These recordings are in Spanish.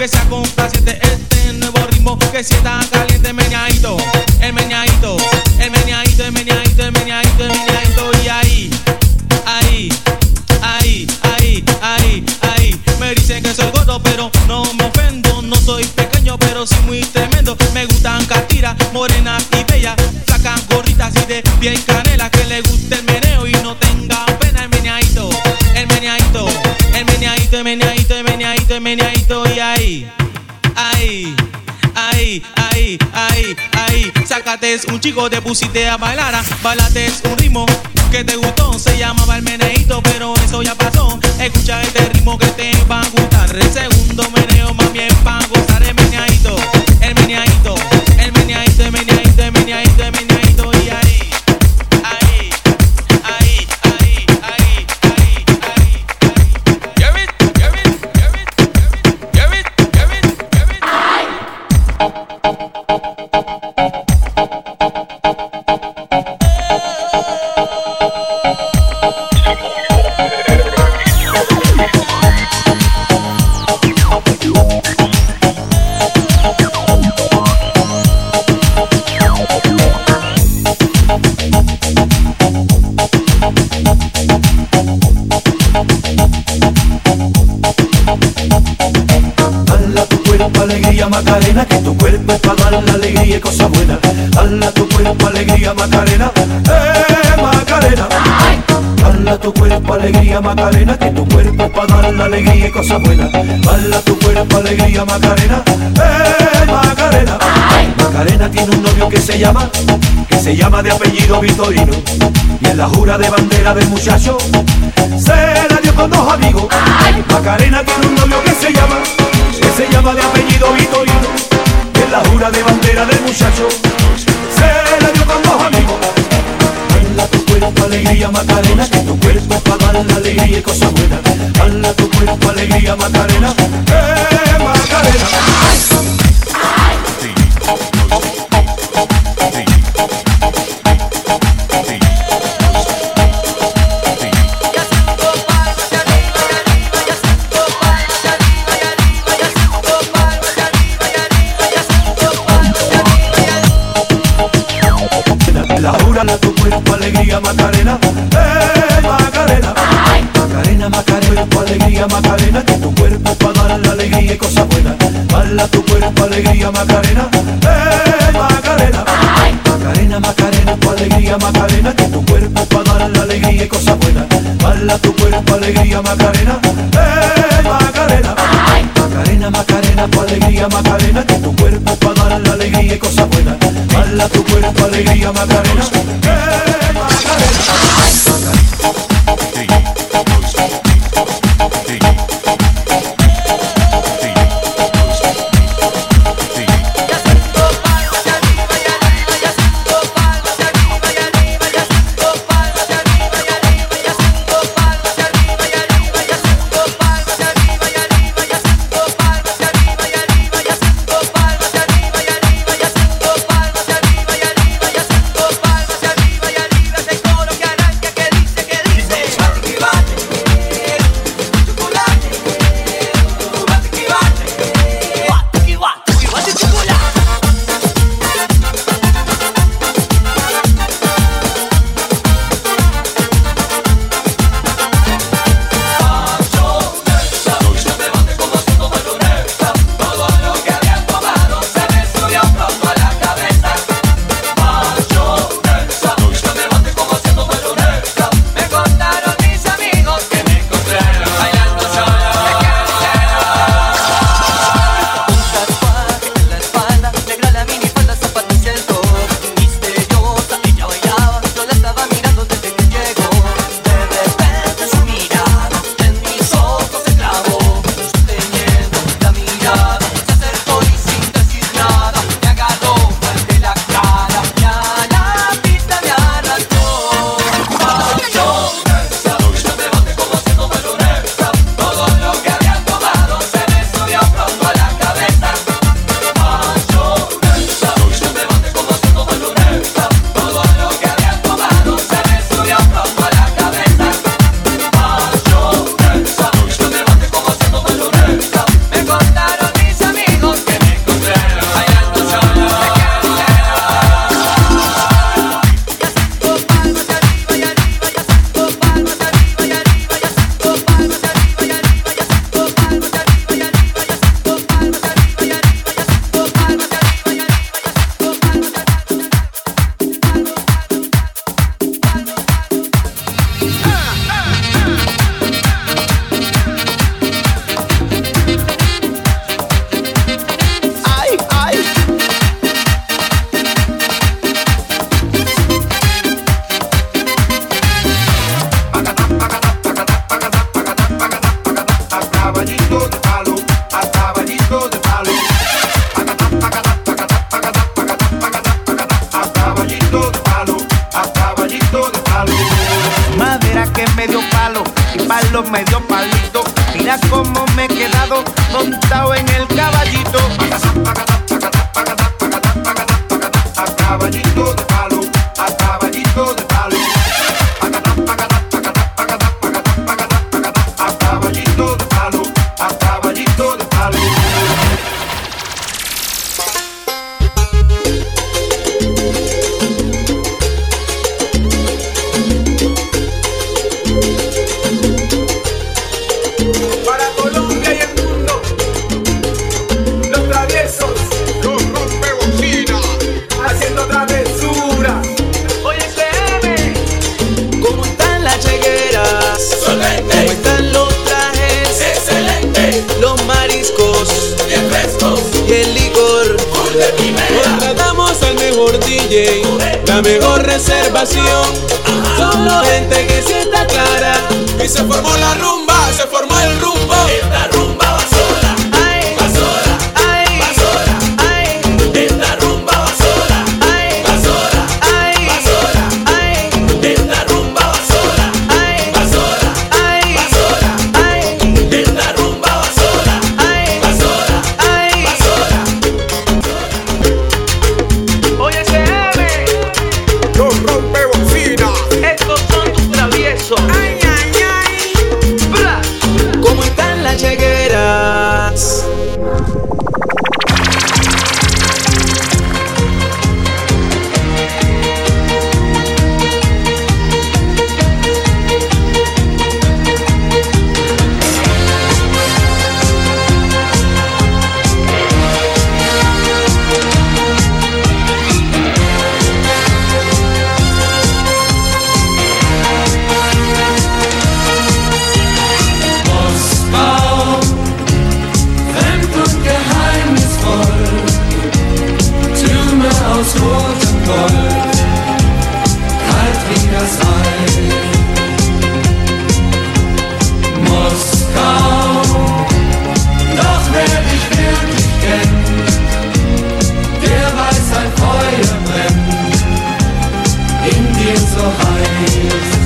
que sea complaciente este nuevo ritmo que sienta caliente. un chico te pusiste a bailar, bailate es un ritmo que te gustó, se llamaba el meneito, pero eso ya pasó. Escucha este ritmo que te va a gustar. El segundo meneo más bien para gozar el meneadito, el meneadito, el meneadito, el meneadito, el meneadito, el meneadito. Dala tu cuerpo alegría Macarena, que tu cuerpo es para dar la alegría y cosa buena. Dala tu cuerpo alegría Macarena, eh Macarena. Dala tu cuerpo alegría Macarena, que tu cuerpo es para dar la alegría y cosa buena. Dala tu cuerpo alegría Macarena, eh Macarena. Macarena tiene un novio que se llama, que se llama de apellido Vitorino. Y en la jura de bandera del muchacho se la dio con dos amigos. Macarena tiene un novio que se llama, que se llama de apellido Vitorino. Y en la jura de bandera del muchacho se la dio con dos amigos. Hala tu cuerpo alegría Macarena, que tu cuerpo para dar la alegría y cosas buenas. Hala tu cuerpo alegría Macarena, eh Macarena. Alegría Macarena, eh Macarena. Macarena, Macarena, tu alegría Macarena, que tu cuerpo para dar la alegría y cosas buenas. Bala tu cuerpo alegría Macarena, eh Macarena. Macarena, Macarena, tu alegría Macarena, que tu cuerpo para dar la alegría y cosas buenas. Bala tu cuerpo alegría Macarena, eh Macarena. Y palo me dio palito. Mira cómo me he quedado montado en el la mejor reservación. Solo gente que sienta clara. Y se formó la rumba, se formó. Siegesreich. Moskau, doch wer dich wirklich kennt, der weiß, ein Feuer brennt in dir so heiß.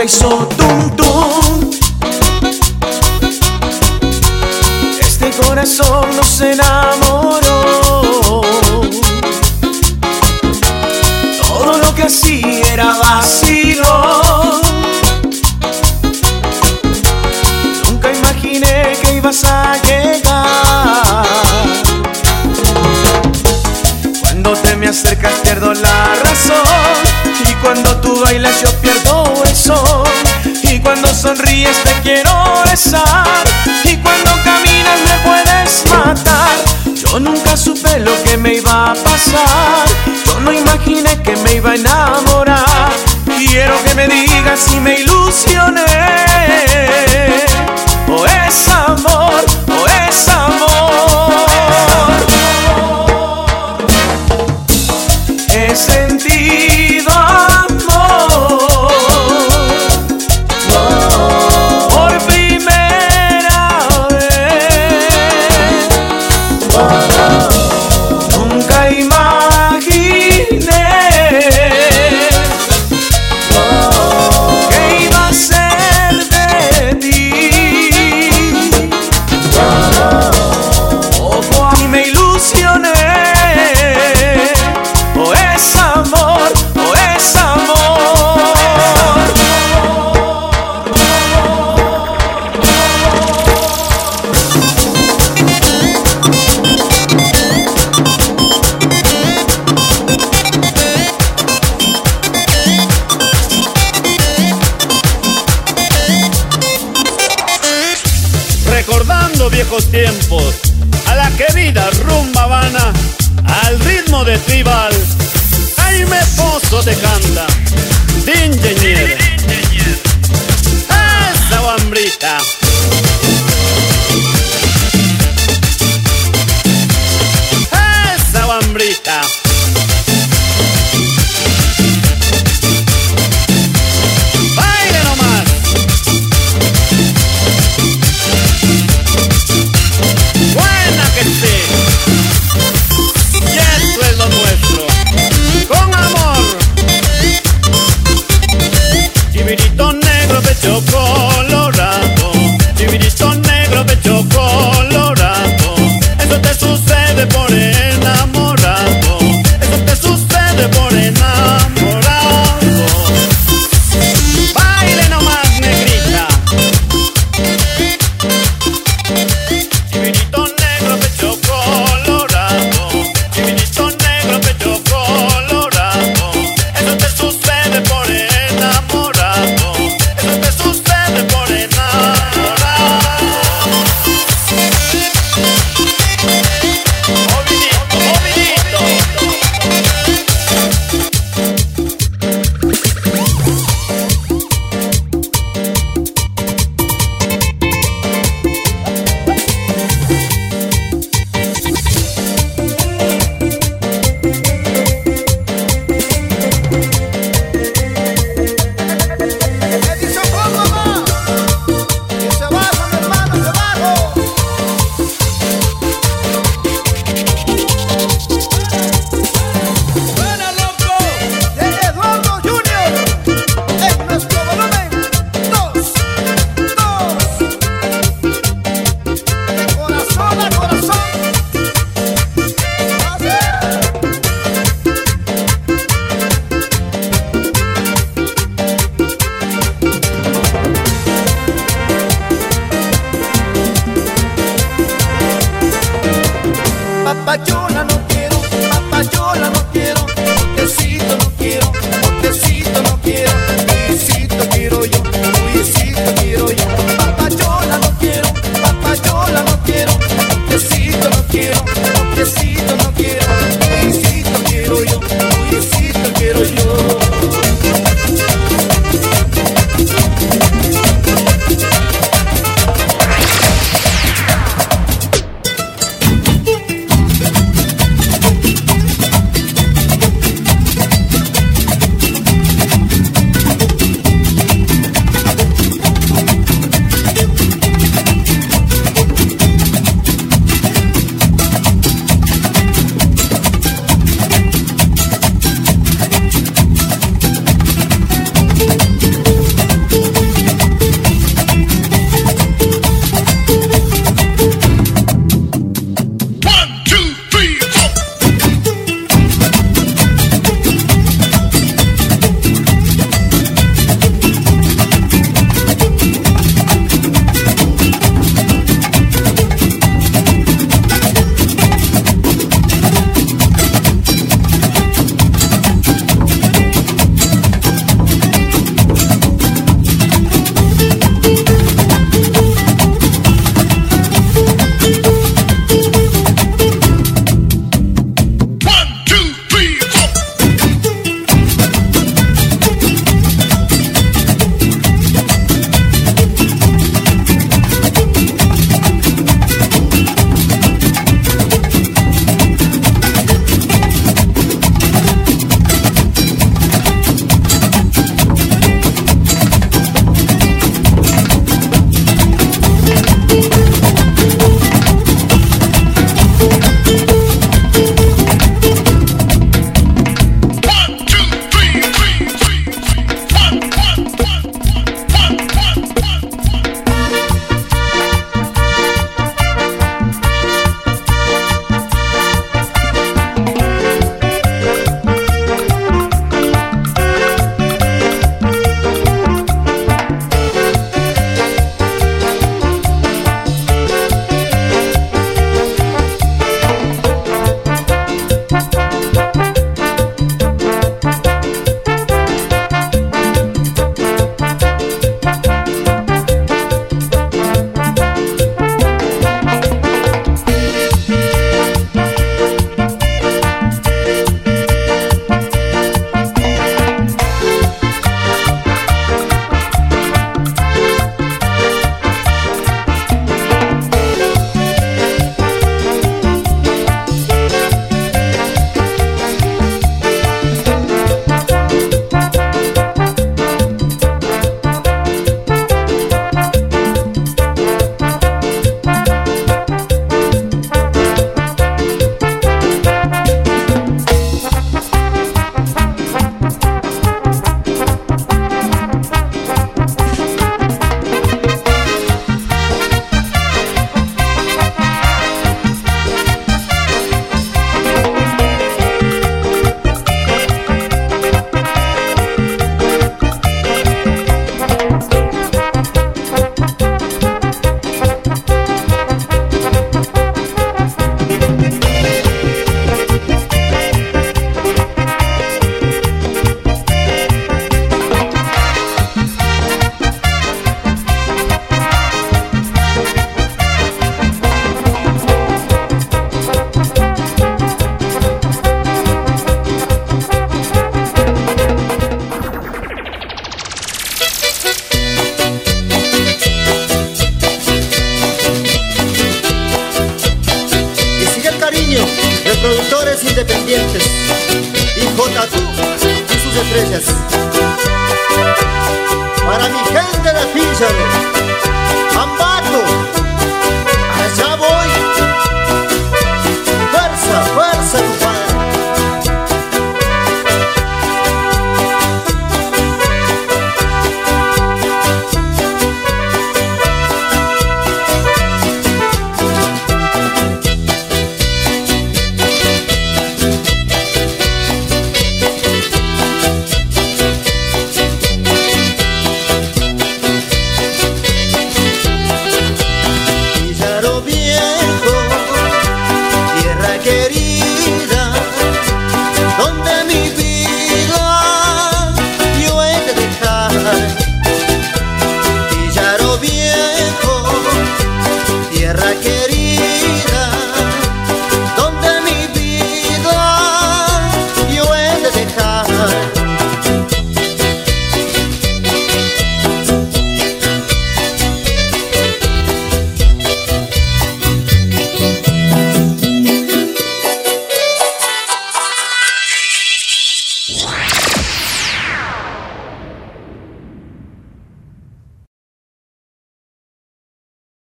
marcas, sou do sonríes te quiero besar y cuando caminas me puedes matar. Yo nunca supe lo que me iba a pasar, yo no imaginé que me iba a enamorar. Quiero que me digas si me ilusioné. O es amor, o es amor. Es sentir independientes y J.Tú y sus estrellas. Para mi gente de Fíjalo.